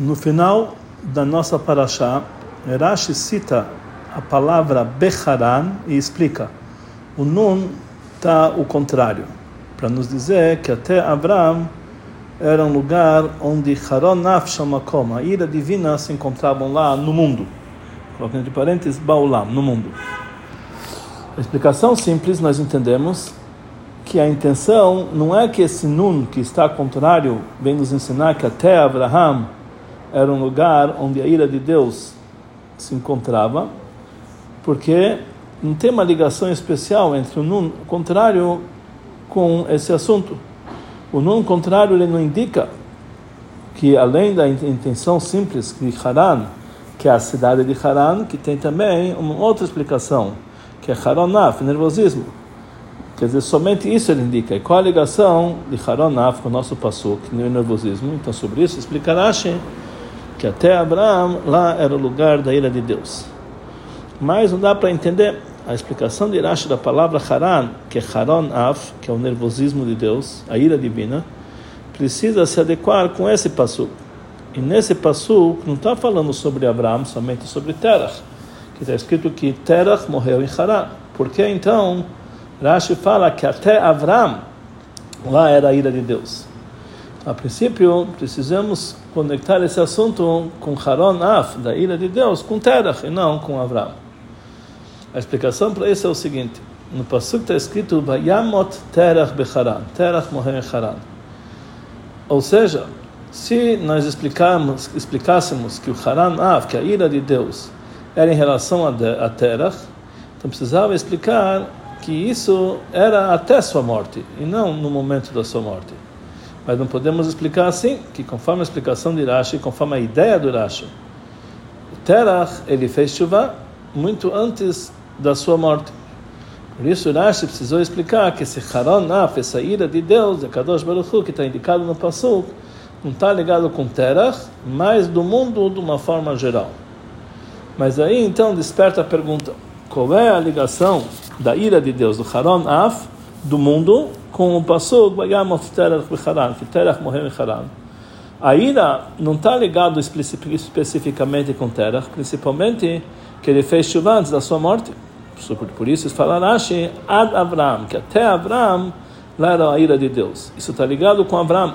No final da nossa paraxá, Rashi cita a palavra Becharan e explica. O Nun está o contrário, para nos dizer que até Abraão era um lugar onde Haron Naf Makom, a ira divina, se encontravam lá no mundo. Colocando entre parênteses, Baulam, no mundo. A explicação simples, nós entendemos que a intenção não é que esse Nun, que está contrário, vem nos ensinar que até Abraham era um lugar onde a ira de Deus se encontrava, porque não tem uma ligação especial entre o Nun contrário com esse assunto. O Nun contrário ele não indica que além da intenção simples de Haran, que é a cidade de Haran, que tem também uma outra explicação, que é Haronaf, nervosismo. Quer dizer, somente isso ele indica. E qual a ligação de Haronaf com o nosso Passuk, no nervosismo? Então, sobre isso, explica Rashi que até Abraão lá era o lugar da ira de Deus. Mas não dá para entender a explicação de Rashi da palavra Haran, que é Haron Af, que é o nervosismo de Deus, a ira divina, precisa se adequar com esse Passuk. E nesse Passuk não está falando sobre Abraão, somente sobre Terach, que está escrito que Terach morreu em Haran. Por que então Rashi fala que até Abraão lá era a ira de Deus? A princípio, precisamos conectar esse assunto com Haron Af, da ira de Deus, com Terach e não com Avram. A explicação para isso é o seguinte: no Pasuk está escrito Vayamot Terach Becharan, Terach morreu em Haran. Ou seja, se nós explicarmos, explicássemos que o Haran Af, que a ira de Deus, era em relação a, a Terach, então precisava explicar que isso era até sua morte e não no momento da sua morte. Mas não podemos explicar assim, que conforme a explicação de Rashi, conforme a ideia do Rashi, Terach, ele fez chuva muito antes da sua morte. Por isso Rashi precisou explicar que esse Haron Naf, essa ira de Deus, de Kadosh Baruch Hu, que está indicado no Pasuk, não está ligado com Terach, mas do mundo de uma forma geral. Mas aí então desperta a pergunta, qual é a ligação da ira de Deus, do Haron Af, do mundo, com o Pasuk, que Terach morreu em Haran. A ira não está ligado especificamente com Terach, principalmente que ele fez chuva antes da sua morte. Por isso fala Rashi, Ad Avram, que até Avram lá era a ira de Deus. Isso está ligado com Avram.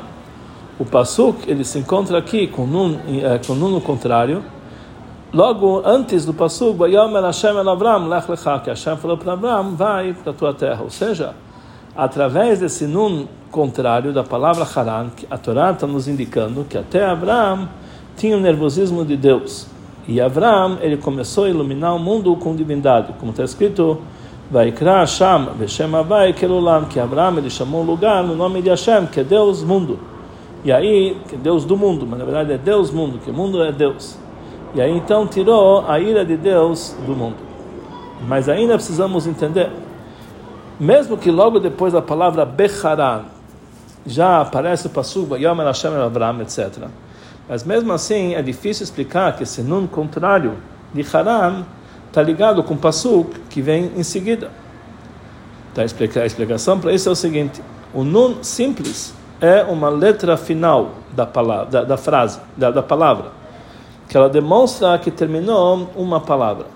O Pasuk, ele se encontra aqui com nun, eh, com nun no contrário. Logo antes do Pasuk, Vayomer Hashem el Avram, lech lecha, que Hashem falou para Avram, vai para a tua terra. Ou seja, através desse nun contrário da palavra Haran, a Torá está nos indicando que até Abraão tinha o nervosismo de Deus. E Abraão, ele começou a iluminar o mundo com divindade, como está escrito, vai Hashem, Veshem Avai Kelulam, que Abraão ele chamou um lugar no nome de Hashem, que é Deus mundo. E aí, que é Deus do mundo, mas na verdade é Deus mundo, que mundo é Deus. E aí então tirou a ira de Deus do mundo. Mas ainda precisamos entender mesmo que logo depois da palavra Becharan já aparece o Pasuk, Yom El Hashem Avram, etc. Mas mesmo assim é difícil explicar que esse nun contrário de Haran está ligado com o Pasuk que vem em seguida. Então, a explicação para isso é o seguinte: o nun simples é uma letra final da, palavra, da, da frase, da, da palavra, que ela demonstra que terminou uma palavra.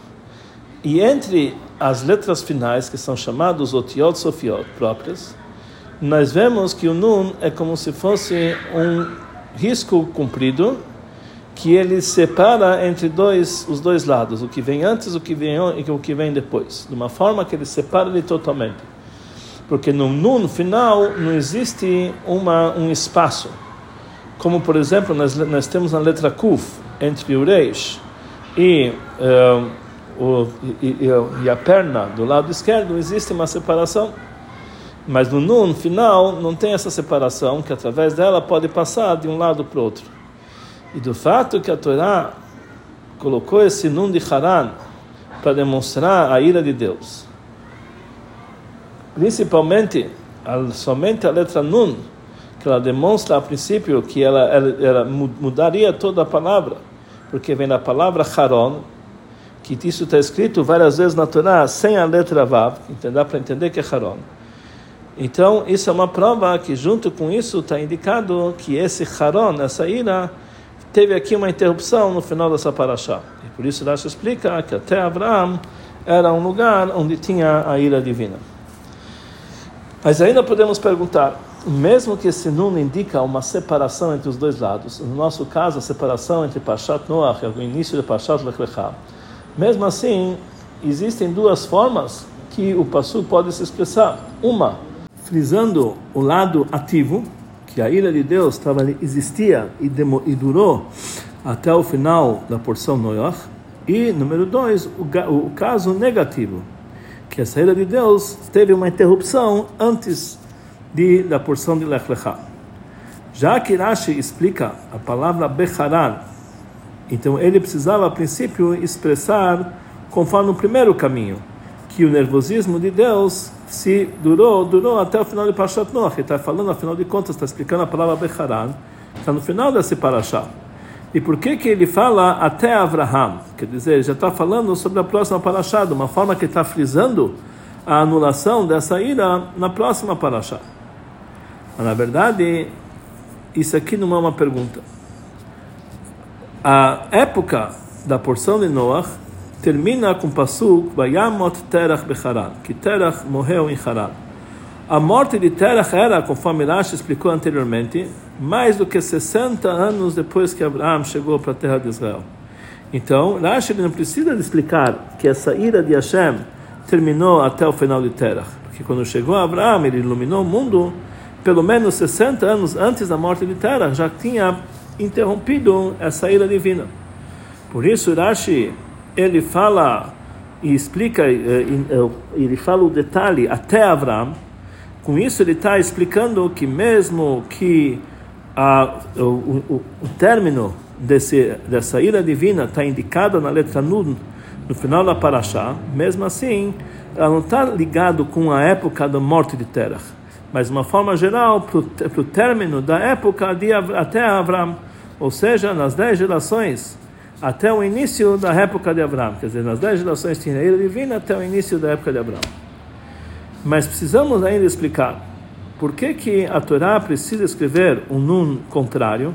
E entre as letras finais, que são chamados otiot sofiot próprias, nós vemos que o nun é como se fosse um risco comprido que ele separa entre dois os dois lados, o que vem antes, o que vem e o que vem depois, de uma forma que ele separa ele totalmente. Porque no nun final não existe uma um espaço. Como por exemplo, nós, nós temos na letra kuf entre o reish e uh, o, e, e, a perna do lado esquerdo, existe uma separação. Mas no nun final não tem essa separação, que através dela pode passar de um lado para o outro. E do fato que a Torá colocou esse nun de Haran para demonstrar a ira de Deus, principalmente somente a letra nun, que ela demonstra a princípio que ela, ela, ela mudaria toda a palavra, porque vem da palavra Haron, que isso está escrito várias vezes na Torá sem a letra Vav, então dá para entender que é Haron. Então, isso é uma prova que, junto com isso, está indicado que esse Haron, essa ira, teve aqui uma interrupção no final dessa paraxá. E por isso Rashi explica que até Abraão era um lugar onde tinha a ira divina. Mas ainda podemos perguntar, mesmo que esse nun indica uma separação entre os dois lados, no nosso caso a separação entre Pashat Noach e o início de Pashat Lech Lecha, mesmo assim existem duas formas que o passo pode se expressar. Uma, frisando o lado ativo, que a ira de Deus estava existia e, demo, e durou até o final da porção Noach. E número dois, o, o caso negativo, que a saída de Deus teve uma interrupção antes de, da porção de Lech Lecha. Já que Rashi explica a palavra Becharan, então ele precisava a princípio expressar conforme o primeiro caminho, que o nervosismo de Deus se durou, durou até o final de Parashat Noach. Ele está falando, afinal de contas, está explicando a palavra Becharan, está no final desse Parashat. E por que que ele fala até Abraham? Quer dizer, ele já está falando sobre a próxima Parashat, de uma forma que está frisando a anulação dessa ira na próxima Parashat. Mas, na verdade, isso aqui não é uma pergunta. A época da porção de Noach termina com o Pasuk Vayamot Terach Becharan, que Terach morreu em Haran. A morte de Terach era, conforme Rashi explicou anteriormente, mais do que 60 anos depois que Abraão chegou para a terra de Israel. Então, Rashi não precisa explicar que essa ira de Hashem terminou até o final de Terach, porque quando chegou Abraão, ele iluminou o mundo, pelo menos 60 anos antes da morte de Terach, já tinha interrompido essa ira divina. Por isso, Rashi ele fala e explica, eh, eh, ele fala o detalhe até Abraão. Com isso ele está explicando que mesmo que a, o, o, o término desse, dessa ira divina está indicada na letra Nun, no final da Parashá, mesmo assim, ela não está ligado com a época da morte de Terach, mas de uma forma geral, para o término da época de, até Abraão, ou seja, nas dez gerações até o início da época de Abraão. Quer dizer, nas dez gerações tinha ira divina até o início da época de Abraão. Mas precisamos ainda explicar por que, que a Torá precisa escrever um nun contrário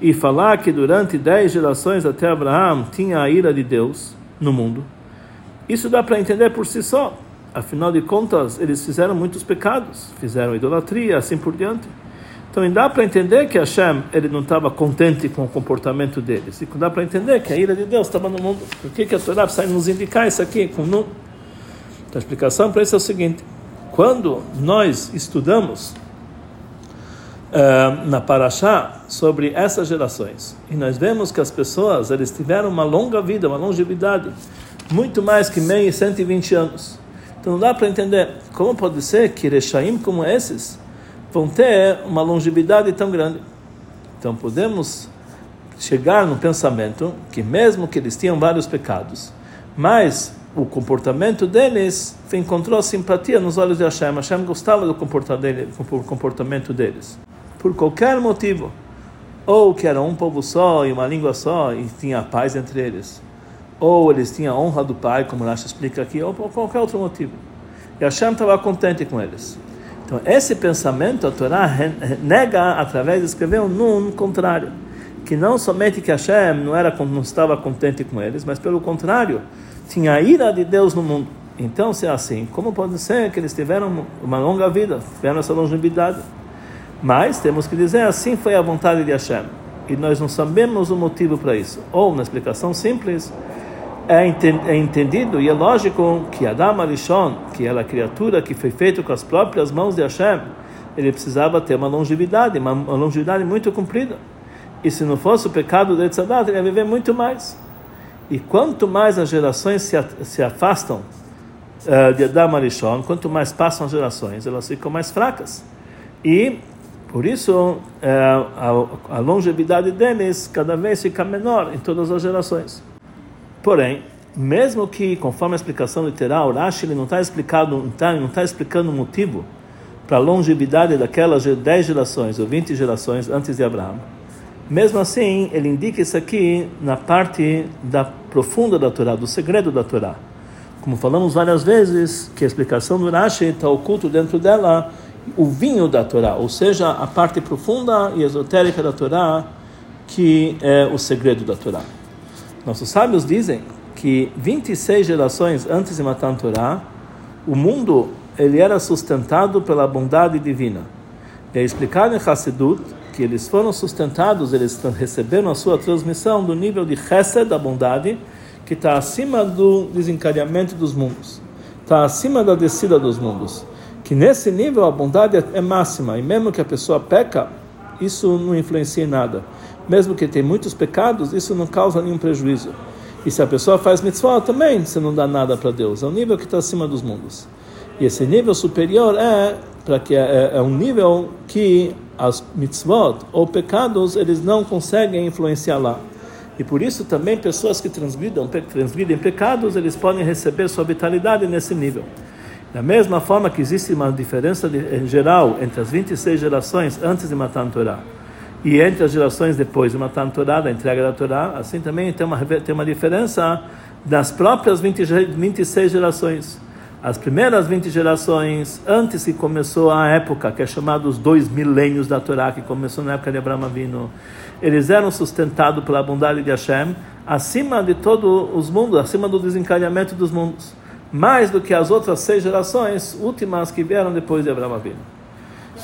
e falar que durante dez gerações até Abraão tinha a ira de Deus no mundo. Isso dá para entender por si só. Afinal de contas, eles fizeram muitos pecados, fizeram idolatria, assim por diante. Então dá para entender que Hashem ele não estava contente com o comportamento deles. E dá para entender que a ira de Deus estava no mundo. Por que, que a Torá precisa nos indicar isso aqui? Com Então a explicação para isso é o seguinte: quando nós estudamos uh, na Parashá sobre essas gerações e nós vemos que as pessoas eles tiveram uma longa vida, uma longevidade, muito mais que meio e 120 anos. Então não dá para entender como pode ser que Rechaim como esses vão ter uma longevidade tão grande. Então podemos chegar no pensamento que mesmo que eles tinham vários pecados, mas o comportamento deles encontrou simpatia nos olhos de Hashem. Hashem gostava do comportamento deles. Por qualquer motivo. Ou que era um povo só e uma língua só e tinha paz entre eles. Ou eles tinham a honra do pai, como Rashi explica aqui, ou por qualquer outro motivo. E Hashem estava contente com eles. Então, esse pensamento a Torá nega através de escrever um nun contrário, que não somente que Hashem não, era, não estava contente com eles, mas pelo contrário, tinha a ira de Deus no mundo. Então, se é assim, como pode ser que eles tiveram uma longa vida, tiveram essa longevidade? Mas temos que dizer, assim foi a vontade de Hashem. E nós não sabemos o motivo para isso. Ou, na explicação simples, é entendido e é lógico que Adam Arishon, que era a criatura que foi feita com as próprias mãos de Hashem, ele precisava ter uma longevidade, uma, uma longevidade muito comprida. E se não fosse o pecado de Etzadat, ele ia viver muito mais. E quanto mais as gerações se, se afastam uh, de Adam Arishon, quanto mais passam as gerações, elas ficam mais fracas. E, por isso, uh, a, a longevidade deles cada vez fica menor em todas as gerações. Porém, mesmo que, conforme a explicação literal, Rashi não está explicando, não está tá explicando o motivo para a longevidade daquelas 10 gerações ou 20 gerações antes de Abraão. Mesmo assim, ele indica isso aqui na parte da profunda da Torá, do segredo da Torá. Como falamos várias vezes, que a explicação do Rashi está oculto dentro dela o vinho da Torá, ou seja, a parte profunda e esotérica da Torá, que é o segredo da Torá. Nossos sábios dizem que 26 gerações antes de Matan Torá, o mundo ele era sustentado pela bondade divina. E é explicado em Hassidut que eles foram sustentados, eles receberam a sua transmissão do nível de Chesed, da bondade, que está acima do desencadeamento dos mundos, está acima da descida dos mundos. Que nesse nível a bondade é máxima, e mesmo que a pessoa peca, isso não influencia em nada. Mesmo que tenha muitos pecados, isso não causa nenhum prejuízo. E se a pessoa faz mitzvah, também você não dá nada para Deus. É um nível que está acima dos mundos. E esse nível superior é para que é, é um nível que as mitzvot ou pecados eles não conseguem influenciar lá. E por isso também pessoas que transgridem, transgridem pecados, eles podem receber sua vitalidade nesse nível. Da mesma forma que existe uma diferença de, em geral entre as 26 gerações antes de matar a Torá e entre as gerações depois de matar a Torá, da entrega da Torá, assim também tem uma, tem uma diferença das próprias 20, 26 gerações. As primeiras 20 gerações, antes que começou a época, que é chamada os dois milênios da Torá, que começou na época de Abraão Avino, eles eram sustentados pela bondade de Hashem, acima de todos os mundos, acima do desencadeamento dos mundos, mais do que as outras seis gerações últimas que vieram depois de Abraão Avino.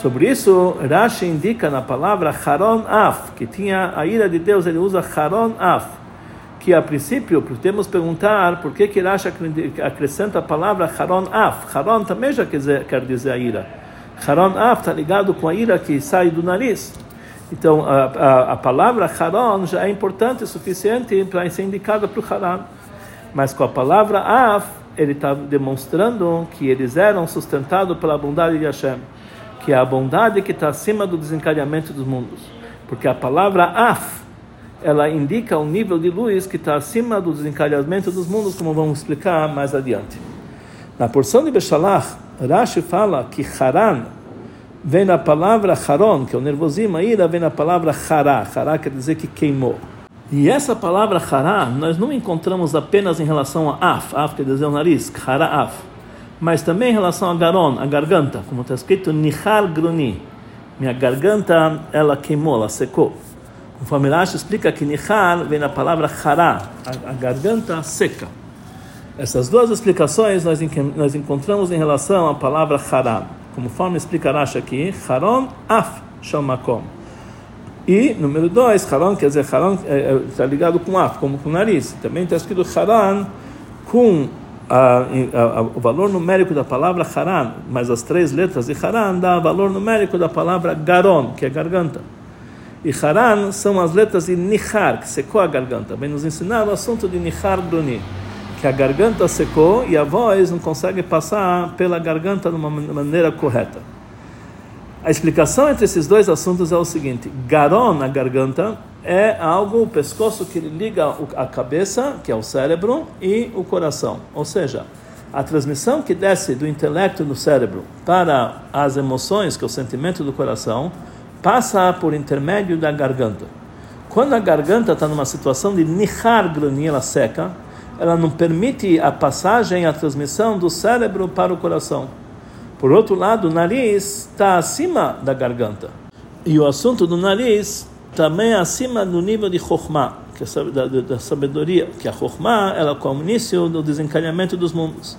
Sobre isso, Rashi indica na palavra Haron Af, que tinha a ira de Deus, ele usa Haron Af, que a princípio podemos perguntar por que que Rashi acrescenta a palavra Haron Af. Haron também já quer dizer, quer dizer a ira. Haron Af está ligado com a ira que sai do nariz. Então, a, a, a palavra Haron já é importante o suficiente para ser indicada para o Haran. Mas com a palavra Af, ele está demonstrando que eles eram sustentados pela bondade de Hashem, que é a bondade que está acima do desencadeamento dos mundos. Porque a palavra Af, ela indica um nível de luz que está acima do desencadeamento dos mundos, como vamos explicar mais adiante. Na porção de Beshalach, Rashi fala que Haran vem na palavra Haron, que é o nervosismo, a ira vem na palavra Hará. Hará quer dizer que queimou. E essa palavra Hará nós não encontramos apenas em relação a Af, Af quer dizer o nariz, Hará Af, mas também em relação a Garon, a garganta, como está escrito Nihar Gruni. Minha garganta, ela queimou, ela secou. Conforme Rashi explica que Nihar vem na palavra Hará, a, a garganta seca. Essas duas explicações nós, nós encontramos em relação à palavra Hará. Conforme explica Rashi aqui, Haron Af Shamakom. E, número dois, Haron quer dizer, Haron está é, é, ligado com Af, como com nariz. Também está escrito Haran com a, a, a, o valor numérico da palavra Haran, mas as três letras de Haran dá o valor numérico da palavra Garon, que é garganta. E Haran são as letras de Nihar, que secou a garganta. Vem nos ensinar o assunto de Nihar Bruni, que a garganta secou e a voz não consegue passar pela garganta de uma maneira correta. A explicação entre esses dois assuntos é o seguinte: Garon, na garganta, é algo, o pescoço que liga a cabeça, que é o cérebro, e o coração. Ou seja, a transmissão que desce do intelecto no cérebro para as emoções, que é o sentimento do coração, passa por intermédio da garganta. Quando a garganta está numa situação de nihar granila seca, ela não permite a passagem, a transmissão do cérebro para o coração. Por outro lado, o nariz está acima da garganta. E o assunto do nariz também é acima do nível de chokhmah, que é da, da sabedoria, que a chokhmah ela é o início do desencadeamento dos mundos.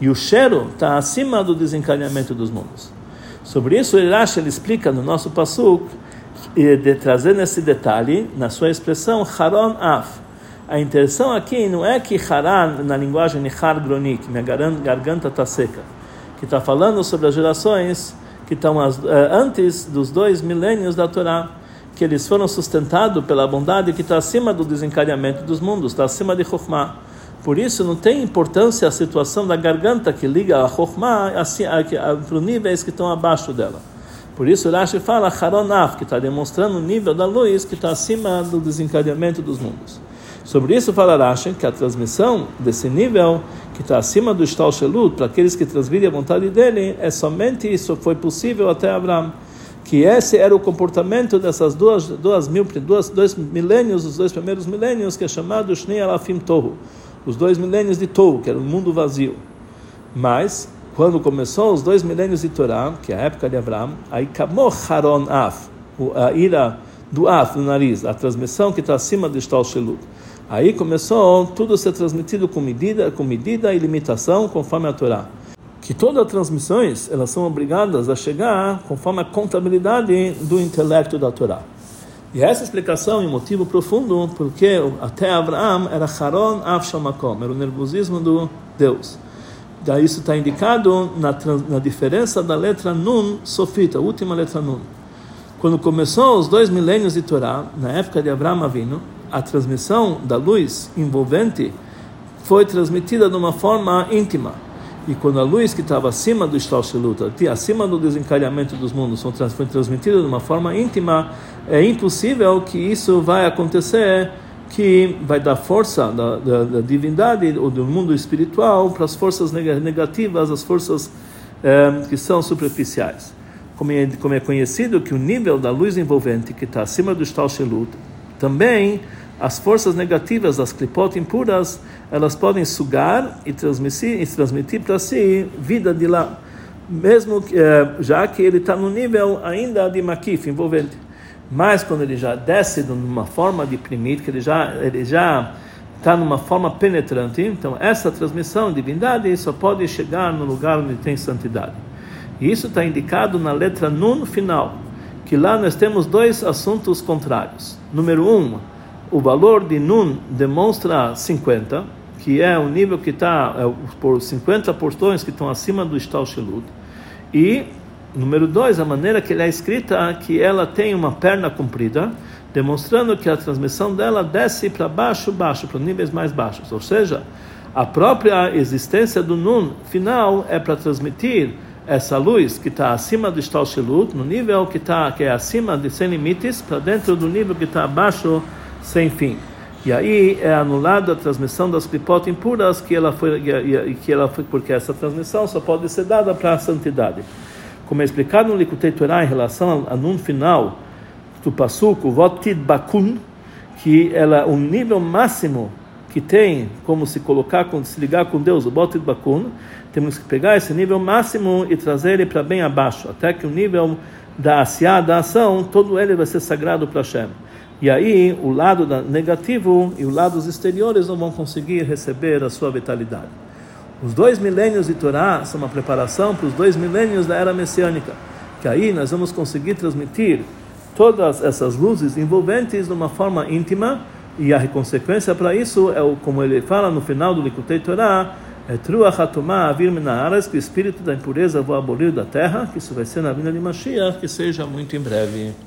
E o cheiro está acima do desencadeamento dos mundos. Sobre isso, Irash ele explica no nosso pasuk, de trazer esse detalhe na sua expressão Haron Af. A intenção aqui não é que Haran, na linguagem Nihar Gronik, minha garganta está seca, que está falando sobre as gerações que estão eh, antes dos dois milênios da Torá, que eles foram sustentados pela bondade que está acima do desencadeamento dos mundos, está acima de Chokhmah. Por isso não tem importância a situação da garganta que liga a Chokhmah para os níveis que estão abaixo dela. Por isso Rashi fala Haronaf, que está demonstrando o nível da luz que está acima do desencadeamento dos mundos. Sobre isso fala Rashi que a transmissão desse nível que está acima do Shtal Shelut, para aqueles que transmitem a vontade dele, é somente isso foi possível até Abraão. Que esse era o comportamento dessas duas, duas mil, duas, dois milênios, os dois primeiros milênios, que é chamado Shnei Alafim Tohu os dois milênios de Tou, que era um mundo vazio. Mas, quando começou os dois milênios de Torá, que é a época de Abraão, aí Kamor Haron Af, a ira do af, do nariz, a transmissão que está acima do Shtalshelut. Aí começou tudo a ser transmitido com medida, com medida e limitação, conforme a Torá. Que todas as transmissões elas são obrigadas a chegar conforme a contabilidade do intelecto da Torá. E essa explicação um motivo profundo, porque até Abraão era Haron Av Shamakom, era o nervosismo do Deus. Daí isso está indicado na, na diferença da letra Nun sofita, a última letra Nun. Quando começou os dois milênios de Torá, na época de Abraão Avino, a transmissão da luz envolvente foi transmitida de uma forma íntima. E quando a luz que estava acima do Shtalshelut, acima do desencadeamento dos mundos, foi transmitida de uma forma íntima, é impossível que isso vai acontecer, que vai dar força da, da, da divindade ou do mundo espiritual para as forças negativas, as forças é, que são superficiais como é, como é conhecido que o nível da luz envolvente que está acima do Shtalshelut, também as forças negativas das clipot impuras, elas podem sugar e transmitir, e transmitir para si vida de lá, mesmo eh, já que ele está no nível ainda de makif, envolvente. Mas quando ele já desce de uma forma de primit, que ele já ele já está numa forma penetrante, então essa transmissão de divindade só pode chegar no lugar onde tem santidade. E isso está indicado na letra Nun final, que lá nós temos dois assuntos contrários. Número um, o valor de Nun demonstra 50, que é o nível que está é, por 50 portões que estão acima do Shtal Shelut. E número dois, a maneira que ele é escrita, que ela tem uma perna comprida, demonstrando que a transmissão dela desce para baixo, baixo, para níveis mais baixos. Ou seja, a própria existência do Nun final é para transmitir essa luz que está acima do Shtalshelut, no nível que está que é acima de sem limites, para dentro do nível que está abaixo sem fim. E aí é anulada a transmissão das clipot impuras que ela foi que ela foi porque essa transmissão só pode ser dada para a santidade. Como é explicado no Likutei Torah em relação ao num final do passuco votid bakun, que ela o nível máximo que tem como se colocar, como se ligar com Deus, o Botid Bakun, temos que pegar esse nível máximo e trazer ele para bem abaixo, até que o nível da Asiá, da ação, todo ele vai ser sagrado para Hashem. E aí, o lado negativo e os lados exteriores não vão conseguir receber a sua vitalidade. Os dois milênios de Torá são uma preparação para os dois milênios da era messiânica, que aí nós vamos conseguir transmitir todas essas luzes envolventes de uma forma íntima e a consequência para isso é o, como ele fala no final do Likutei Torah, é Truach Atumá Avir Minaras, que o espírito da impureza vou abolir da terra, que isso vai ser na vinda de Mashiach, que seja muito em breve.